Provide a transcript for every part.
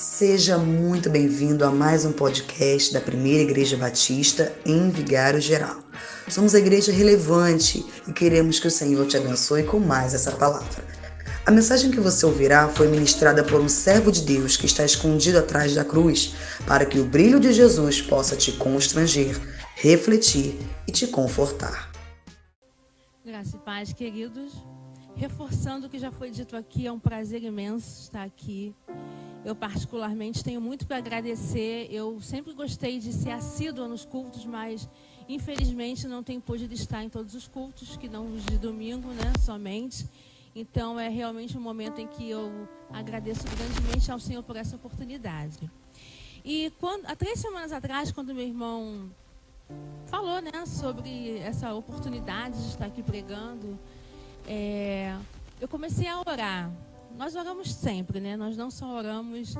Seja muito bem-vindo a mais um podcast da Primeira Igreja Batista em Vigário Geral. Somos a igreja relevante e queremos que o Senhor te abençoe com mais essa palavra. A mensagem que você ouvirá foi ministrada por um servo de Deus que está escondido atrás da cruz, para que o brilho de Jesus possa te constranger, refletir e te confortar. Graça e paz, queridos. Reforçando o que já foi dito aqui, é um prazer imenso estar aqui eu, particularmente, tenho muito para agradecer. Eu sempre gostei de ser assídua nos cultos, mas infelizmente não tenho podido estar em todos os cultos, que não os de domingo, né, somente. Então é realmente um momento em que eu agradeço grandemente ao Senhor por essa oportunidade. E quando, há três semanas atrás, quando meu irmão falou né, sobre essa oportunidade de estar aqui pregando, é, eu comecei a orar nós oramos sempre, né? Nós não só oramos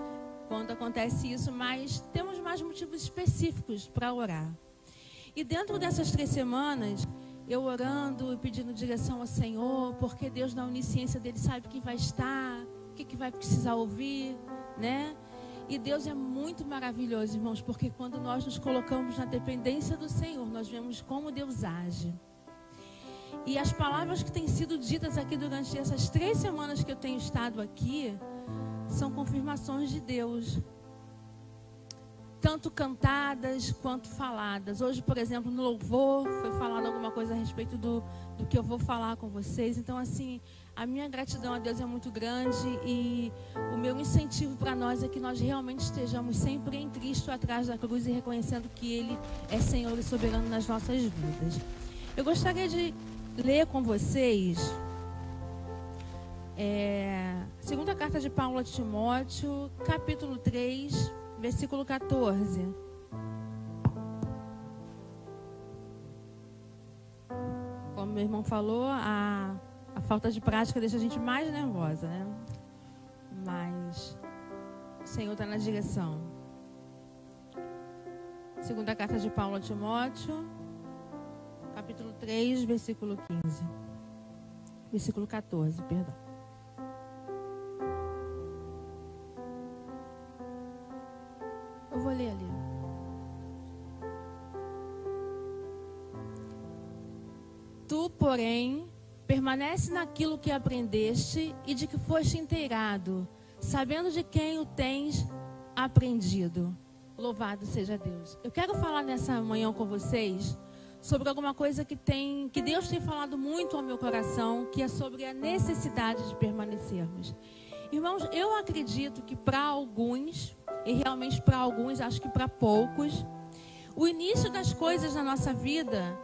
quando acontece isso, mas temos mais motivos específicos para orar. E dentro dessas três semanas, eu orando e pedindo direção ao Senhor, porque Deus, na onisciência dele, sabe quem vai estar, o que, que vai precisar ouvir, né? E Deus é muito maravilhoso, irmãos, porque quando nós nos colocamos na dependência do Senhor, nós vemos como Deus age. E as palavras que têm sido ditas aqui durante essas três semanas que eu tenho estado aqui são confirmações de Deus. Tanto cantadas quanto faladas. Hoje, por exemplo, no louvor, foi falado alguma coisa a respeito do, do que eu vou falar com vocês. Então, assim, a minha gratidão a Deus é muito grande e o meu incentivo para nós é que nós realmente estejamos sempre em Cristo atrás da cruz e reconhecendo que Ele é Senhor e soberano nas nossas vidas. Eu gostaria de ler com vocês é, segunda carta de Paulo a Timóteo, capítulo 3, versículo 14. Como meu irmão falou, a, a falta de prática deixa a gente mais nervosa, né? Mas o Senhor está na direção. Segunda carta de Paulo a Timóteo, capítulo 3, versículo 15. Versículo 14, perdão. Eu vou ler ali. Tu, porém, permanece naquilo que aprendeste e de que foste inteirado, sabendo de quem o tens aprendido. Louvado seja Deus. Eu quero falar nessa manhã com vocês sobre alguma coisa que tem que Deus tem falado muito ao meu coração, que é sobre a necessidade de permanecermos. Irmãos, eu acredito que para alguns, e realmente para alguns, acho que para poucos, o início das coisas na nossa vida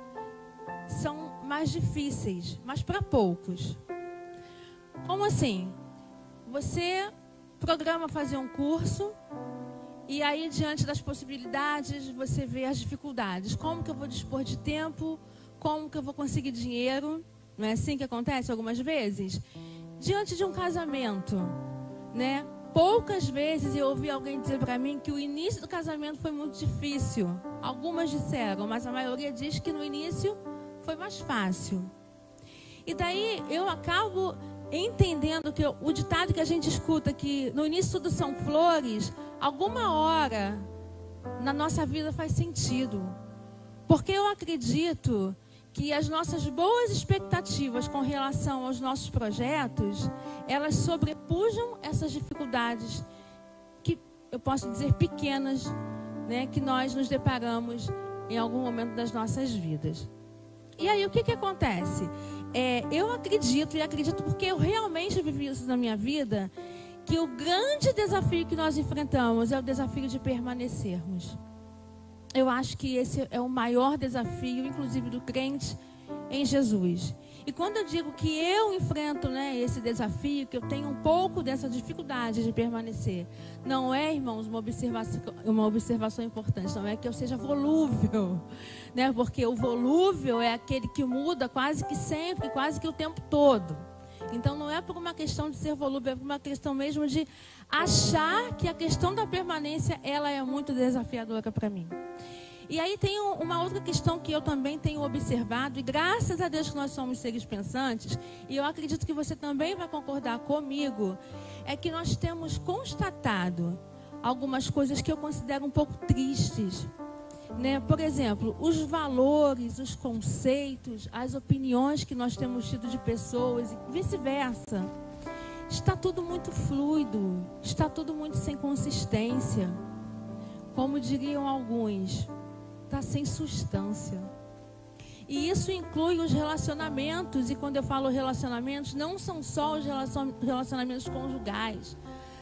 são mais difíceis, mas para poucos. Como assim? Você programa fazer um curso, e aí, diante das possibilidades, você vê as dificuldades. Como que eu vou dispor de tempo? Como que eu vou conseguir dinheiro? Não é assim que acontece algumas vezes? Diante de um casamento, né? Poucas vezes eu ouvi alguém dizer para mim que o início do casamento foi muito difícil. Algumas disseram, mas a maioria diz que no início foi mais fácil. E daí eu acabo entendendo que o ditado que a gente escuta que no início tudo são flores, alguma hora na nossa vida faz sentido. Porque eu acredito que as nossas boas expectativas com relação aos nossos projetos, elas sobrepujam essas dificuldades que eu posso dizer pequenas, né, que nós nos deparamos em algum momento das nossas vidas. E aí o que, que acontece? É, eu acredito, e acredito porque eu realmente vivi isso na minha vida, que o grande desafio que nós enfrentamos é o desafio de permanecermos. Eu acho que esse é o maior desafio, inclusive do crente em Jesus. E quando eu digo que eu enfrento né, esse desafio, que eu tenho um pouco dessa dificuldade de permanecer, não é, irmãos, uma observação, uma observação importante, não é que eu seja volúvel, né? Porque o volúvel é aquele que muda quase que sempre, quase que o tempo todo. Então não é por uma questão de ser volúvel, é por uma questão mesmo de achar que a questão da permanência ela é muito desafiadora para mim. E aí tem uma outra questão que eu também tenho observado, e graças a Deus que nós somos seres pensantes, e eu acredito que você também vai concordar comigo, é que nós temos constatado algumas coisas que eu considero um pouco tristes. Né? Por exemplo, os valores, os conceitos, as opiniões que nós temos tido de pessoas e vice-versa. Está tudo muito fluido, está tudo muito sem consistência. Como diriam alguns, está sem substância. E isso inclui os relacionamentos, e quando eu falo relacionamentos, não são só os relacionamentos conjugais,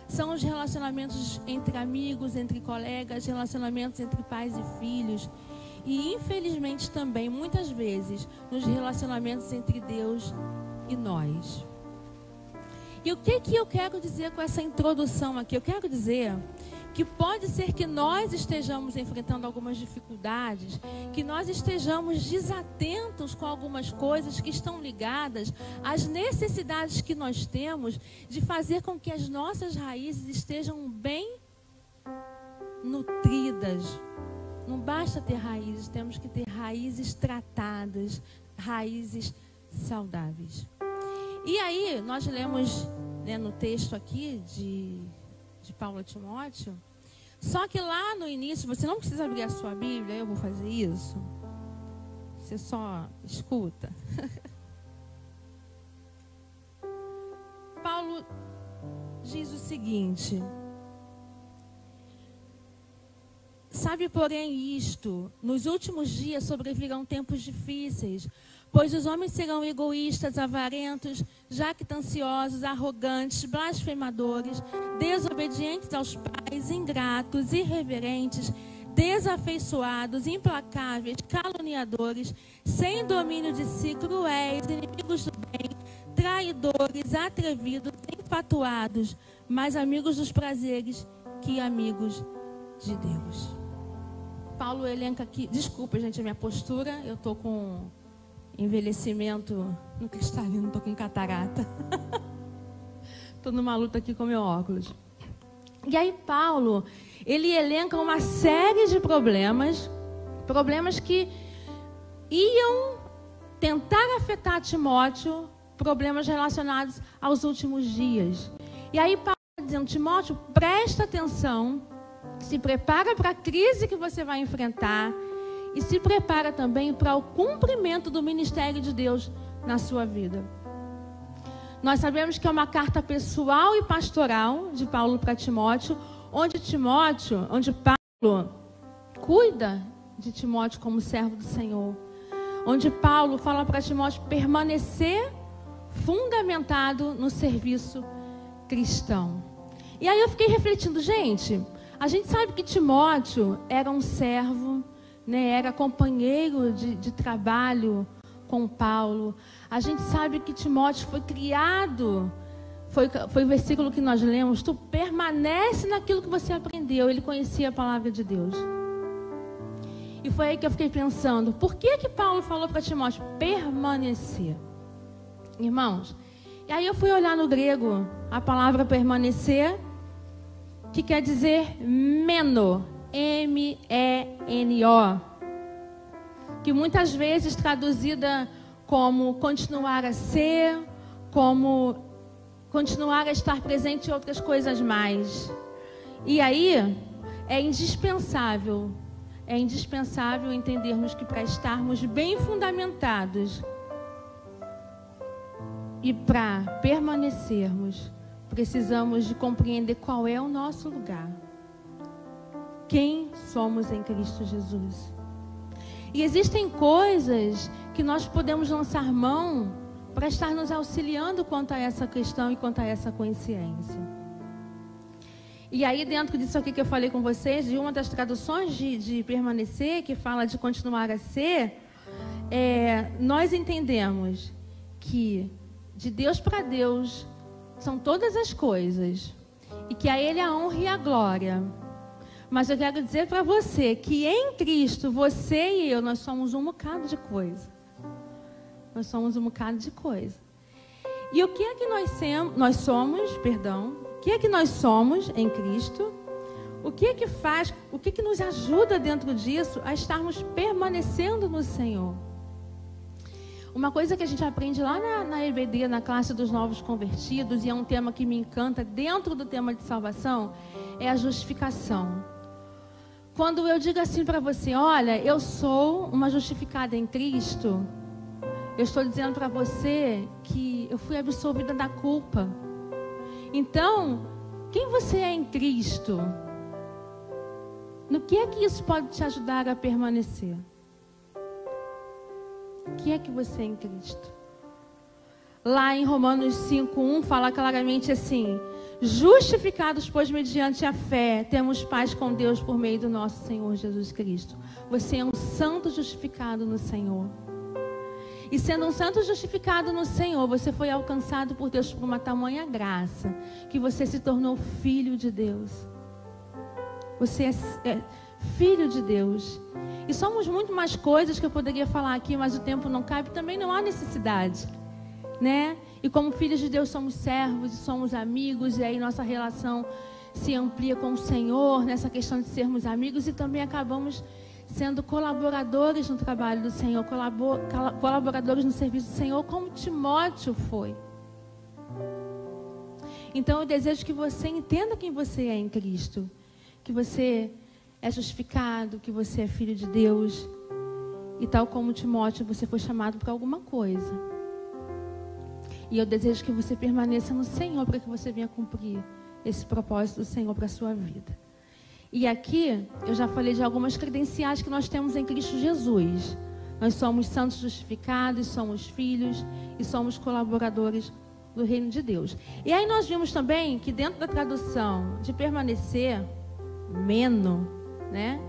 são os relacionamentos entre amigos, entre colegas, relacionamentos entre pais e filhos. E infelizmente também, muitas vezes, nos relacionamentos entre Deus e nós. E o que, que eu quero dizer com essa introdução aqui? Eu quero dizer que pode ser que nós estejamos enfrentando algumas dificuldades, que nós estejamos desatentos com algumas coisas que estão ligadas às necessidades que nós temos de fazer com que as nossas raízes estejam bem nutridas. Não basta ter raízes, temos que ter raízes tratadas, raízes saudáveis. E aí, nós lemos né, no texto aqui de de Paulo a Timóteo. Só que lá no início, você não precisa abrir a sua Bíblia, eu vou fazer isso. Você só escuta. Paulo diz o seguinte: Sabe, porém, isto: nos últimos dias sobrevirão tempos difíceis, Pois os homens serão egoístas, avarentos, jactanciosos, arrogantes, blasfemadores, desobedientes aos pais, ingratos, irreverentes, desafeiçoados, implacáveis, caluniadores, sem domínio de si, cruéis, inimigos do bem, traidores, atrevidos, enfatuados, mais amigos dos prazeres que amigos de Deus. Paulo elenca aqui, desculpa, gente, a minha postura, eu estou com envelhecimento no cristalino, tô com catarata. tô numa luta aqui com meu óculos. E aí Paulo, ele elenca uma série de problemas, problemas que iam tentar afetar Timóteo, problemas relacionados aos últimos dias. E aí Paulo está dizendo, Timóteo, presta atenção, se prepara para a crise que você vai enfrentar e se prepara também para o cumprimento do ministério de Deus na sua vida. Nós sabemos que é uma carta pessoal e pastoral de Paulo para Timóteo, onde Timóteo, onde Paulo cuida de Timóteo como servo do Senhor. Onde Paulo fala para Timóteo permanecer fundamentado no serviço cristão. E aí eu fiquei refletindo, gente, a gente sabe que Timóteo era um servo né, era companheiro de, de trabalho com Paulo. A gente sabe que Timóteo foi criado, foi, foi o versículo que nós lemos, tu permanece naquilo que você aprendeu. Ele conhecia a palavra de Deus. E foi aí que eu fiquei pensando, por que que Paulo falou para Timóteo permanecer? Irmãos, e aí eu fui olhar no grego a palavra permanecer, que quer dizer meno, M-E-N-O, que muitas vezes traduzida como continuar a ser, como continuar a estar presente em outras coisas mais. E aí é indispensável, é indispensável entendermos que para estarmos bem fundamentados e para permanecermos, precisamos de compreender qual é o nosso lugar quem somos em Cristo Jesus. E existem coisas que nós podemos lançar mão para estar nos auxiliando quanto a essa questão e quanto a essa consciência. E aí, dentro disso aqui que eu falei com vocês, de uma das traduções de, de permanecer, que fala de continuar a ser, é, nós entendemos que de Deus para Deus são todas as coisas, e que a Ele a honra e a glória. Mas eu quero dizer para você que em Cristo, você e eu, nós somos um bocado de coisa. Nós somos um bocado de coisa. E o que é que nós, nós somos, perdão, o que é que nós somos em Cristo? O que é que faz, o que é que nos ajuda dentro disso a estarmos permanecendo no Senhor? Uma coisa que a gente aprende lá na, na EBD, na classe dos novos convertidos, e é um tema que me encanta dentro do tema de salvação, é a justificação. Quando eu digo assim para você, olha, eu sou uma justificada em Cristo, eu estou dizendo para você que eu fui absolvida da culpa. Então, quem você é em Cristo? No que é que isso pode te ajudar a permanecer? O que é que você é em Cristo? Lá em Romanos 5:1 fala claramente assim: Justificados, pois, mediante a fé, temos paz com Deus por meio do nosso Senhor Jesus Cristo. Você é um santo justificado no Senhor. E sendo um santo justificado no Senhor, você foi alcançado por Deus por uma tamanha graça que você se tornou filho de Deus. Você é, é filho de Deus. E somos muito mais coisas que eu poderia falar aqui, mas o tempo não cabe, também não há necessidade, né? E como filhos de Deus somos servos e somos amigos, e aí nossa relação se amplia com o Senhor nessa questão de sermos amigos e também acabamos sendo colaboradores no trabalho do Senhor, colaboradores no serviço do Senhor, como Timóteo foi. Então eu desejo que você entenda quem você é em Cristo, que você é justificado, que você é filho de Deus. E tal como Timóteo, você foi chamado para alguma coisa. E eu desejo que você permaneça no Senhor para que você venha cumprir esse propósito do Senhor para a sua vida. E aqui eu já falei de algumas credenciais que nós temos em Cristo Jesus. Nós somos santos justificados, somos filhos e somos colaboradores do reino de Deus. E aí nós vimos também que dentro da tradução de permanecer, meno, né?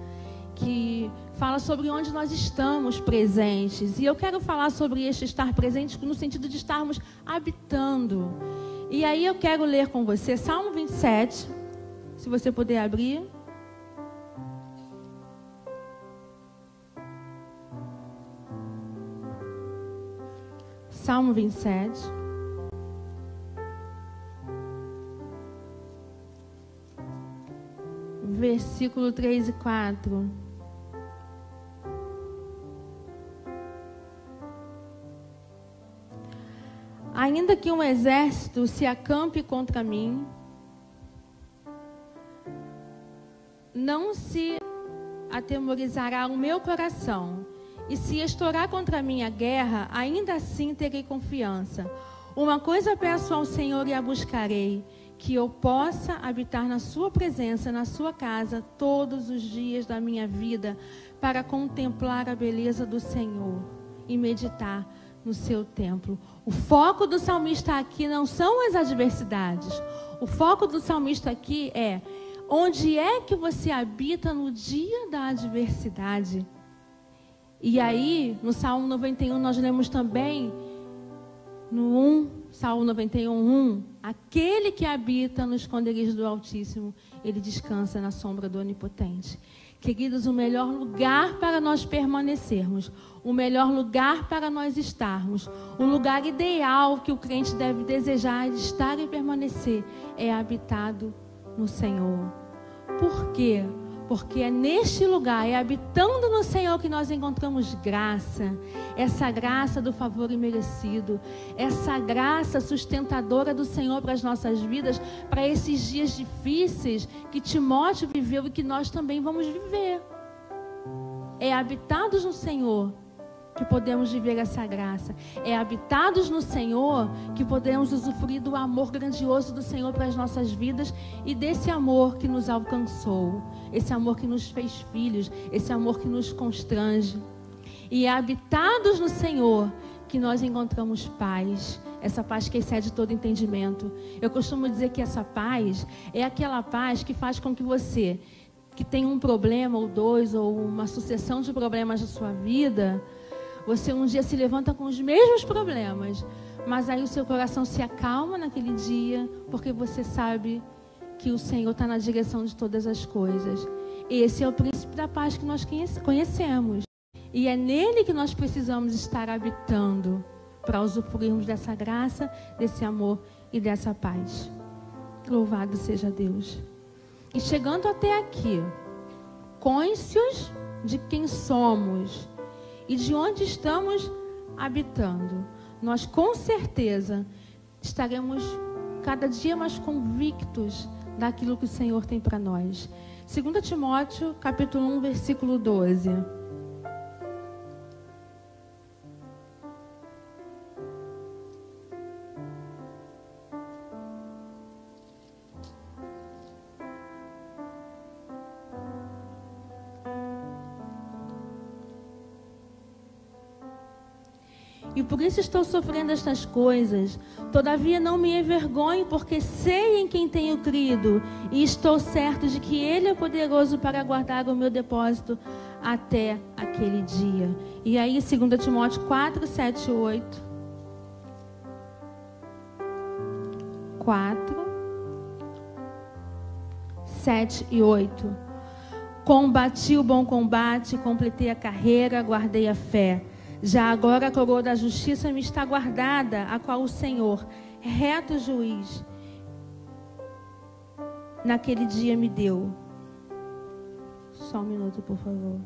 Que fala sobre onde nós estamos presentes. E eu quero falar sobre este estar presente no sentido de estarmos habitando. E aí eu quero ler com você Salmo 27, se você puder abrir. Salmo 27. versículo 3 e 4. Ainda que um exército se acampe contra mim, não se atemorizará o meu coração. E se estourar contra mim a guerra, ainda assim terei confiança. Uma coisa peço ao Senhor e a buscarei que eu possa habitar na Sua presença, na Sua casa, todos os dias da minha vida, para contemplar a beleza do Senhor e meditar no seu templo. O foco do salmista aqui não são as adversidades. O foco do salmista aqui é onde é que você habita no dia da adversidade. E aí, no Salmo 91, nós lemos também, no 1, Salmo 91, 1, Aquele que habita no esconderijo do Altíssimo, ele descansa na sombra do Onipotente. Queridos, o melhor lugar para nós permanecermos, o melhor lugar para nós estarmos, o lugar ideal que o crente deve desejar de estar e permanecer é habitado no Senhor. Por quê? Porque é neste lugar, é habitando no Senhor que nós encontramos graça, essa graça do favor imerecido, essa graça sustentadora do Senhor para as nossas vidas, para esses dias difíceis que Timóteo viveu e que nós também vamos viver. É habitados no Senhor que podemos viver essa graça. É habitados no Senhor que podemos usufruir do amor grandioso do Senhor para as nossas vidas e desse amor que nos alcançou, esse amor que nos fez filhos, esse amor que nos constrange. E é habitados no Senhor que nós encontramos paz, essa paz que excede todo entendimento. Eu costumo dizer que essa paz é aquela paz que faz com que você, que tem um problema ou dois, ou uma sucessão de problemas na sua vida, você um dia se levanta com os mesmos problemas, mas aí o seu coração se acalma naquele dia, porque você sabe que o Senhor está na direção de todas as coisas. Esse é o príncipe da paz que nós conhecemos. E é nele que nós precisamos estar habitando para usufruirmos dessa graça, desse amor e dessa paz. Louvado seja Deus. E chegando até aqui, cônscios de quem somos, e de onde estamos habitando, nós com certeza estaremos cada dia mais convictos daquilo que o Senhor tem para nós. 2 Timóteo, capítulo 1, versículo 12. Isso estou sofrendo estas coisas. Todavia não me envergonho, porque sei em quem tenho crido, e estou certo de que Ele é poderoso para guardar o meu depósito até aquele dia. E aí, 2 Timóteo 4, 7 e 8. 4, 7 e 8. Combati o bom combate, completei a carreira, guardei a fé. Já agora a coroa da justiça me está guardada, a qual o Senhor, reto juiz, naquele dia me deu. Só um minuto, por favor.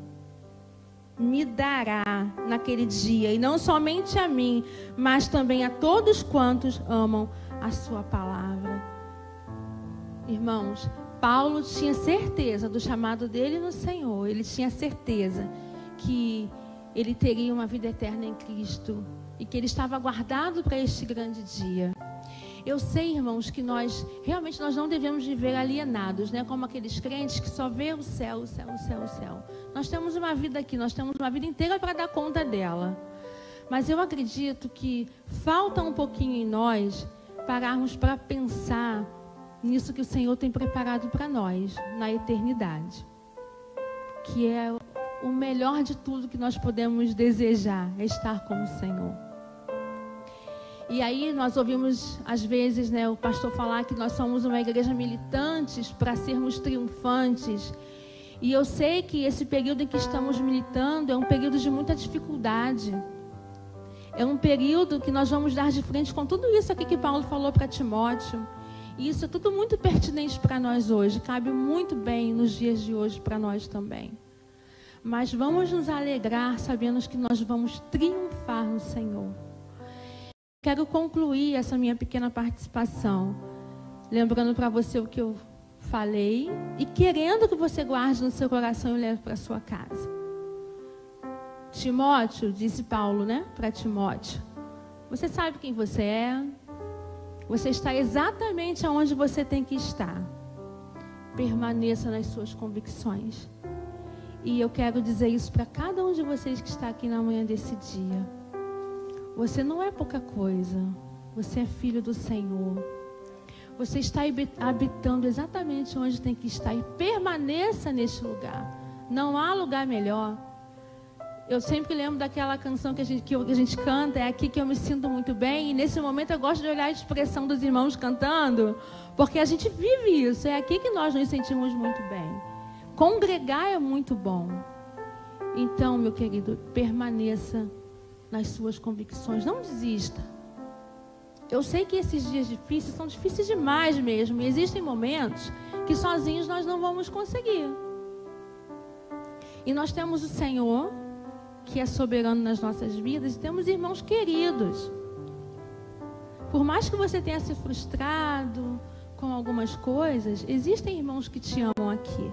Me dará naquele dia, e não somente a mim, mas também a todos quantos amam a Sua palavra. Irmãos, Paulo tinha certeza do chamado dele no Senhor, ele tinha certeza que ele teria uma vida eterna em Cristo e que ele estava guardado para este grande dia. Eu sei, irmãos, que nós realmente nós não devemos viver alienados, né? Como aqueles crentes que só vê o céu, o céu, o céu, o céu. Nós temos uma vida aqui, nós temos uma vida inteira para dar conta dela. Mas eu acredito que falta um pouquinho em nós pararmos para pensar nisso que o Senhor tem preparado para nós na eternidade, que é o melhor de tudo que nós podemos desejar é estar com o Senhor. E aí nós ouvimos às vezes, né, o pastor falar que nós somos uma igreja militantes para sermos triunfantes. E eu sei que esse período em que estamos militando é um período de muita dificuldade. É um período que nós vamos dar de frente com tudo isso aqui que Paulo falou para Timóteo. E isso é tudo muito pertinente para nós hoje, cabe muito bem nos dias de hoje para nós também. Mas vamos nos alegrar sabendo que nós vamos triunfar no Senhor. Quero concluir essa minha pequena participação, lembrando para você o que eu falei e querendo que você guarde no seu coração e leve para sua casa. Timóteo, disse Paulo, né, para Timóteo, você sabe quem você é, você está exatamente aonde você tem que estar. Permaneça nas suas convicções. E eu quero dizer isso para cada um de vocês que está aqui na manhã desse dia. Você não é pouca coisa. Você é filho do Senhor. Você está habitando exatamente onde tem que estar e permaneça neste lugar. Não há lugar melhor. Eu sempre lembro daquela canção que a, gente, que a gente canta, é aqui que eu me sinto muito bem. E nesse momento eu gosto de olhar a expressão dos irmãos cantando, porque a gente vive isso. É aqui que nós nos sentimos muito bem. Congregar é muito bom. Então, meu querido, permaneça nas suas convicções. Não desista. Eu sei que esses dias difíceis são difíceis demais mesmo. E existem momentos que sozinhos nós não vamos conseguir. E nós temos o Senhor, que é soberano nas nossas vidas, e temos irmãos queridos. Por mais que você tenha se frustrado com algumas coisas, existem irmãos que te amam aqui.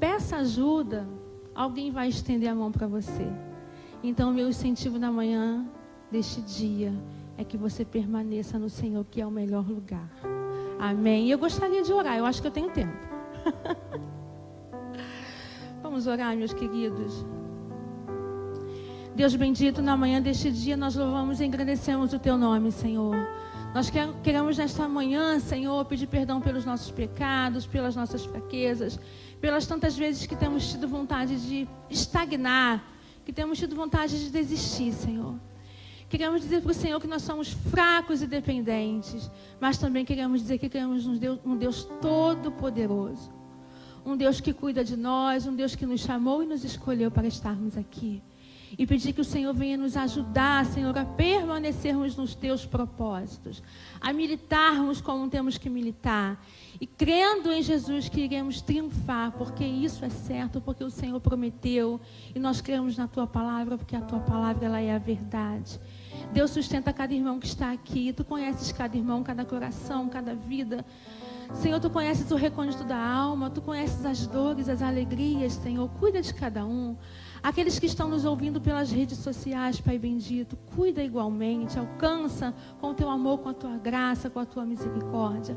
Peça ajuda, alguém vai estender a mão para você. Então, meu incentivo na manhã deste dia é que você permaneça no Senhor, que é o melhor lugar. Amém. Eu gostaria de orar, eu acho que eu tenho tempo. Vamos orar, meus queridos. Deus bendito, na manhã deste dia nós louvamos e agradecemos o teu nome, Senhor. Nós queremos nesta manhã, Senhor, pedir perdão pelos nossos pecados, pelas nossas fraquezas, pelas tantas vezes que temos tido vontade de estagnar, que temos tido vontade de desistir, Senhor. Queremos dizer para o Senhor que nós somos fracos e dependentes, mas também queremos dizer que queremos um Deus, um Deus todo-poderoso, um Deus que cuida de nós, um Deus que nos chamou e nos escolheu para estarmos aqui. E pedir que o Senhor venha nos ajudar, Senhor, a permanecermos nos teus propósitos, a militarmos como temos que militar e crendo em Jesus que iremos triunfar, porque isso é certo, porque o Senhor prometeu e nós cremos na tua palavra, porque a tua palavra ela é a verdade. Deus sustenta cada irmão que está aqui, tu conheces cada irmão, cada coração, cada vida. Senhor, tu conheces o recôndito da alma, tu conheces as dores, as alegrias, Senhor. Cuida de cada um. Aqueles que estão nos ouvindo pelas redes sociais, Pai bendito, cuida igualmente, alcança com o teu amor, com a tua graça, com a tua misericórdia.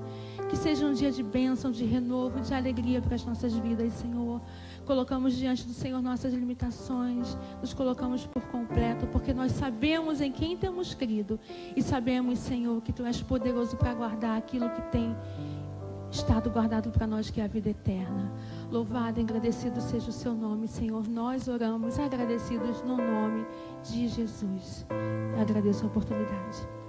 Que seja um dia de bênção, de renovo, de alegria para as nossas vidas, Senhor. Colocamos diante do Senhor nossas limitações, nos colocamos por completo, porque nós sabemos em quem temos crido e sabemos, Senhor, que Tu és poderoso para guardar aquilo que tem estado guardado para nós, que é a vida eterna. Louvado e agradecido seja o seu nome, Senhor. Nós oramos agradecidos no nome de Jesus. Agradeço a oportunidade.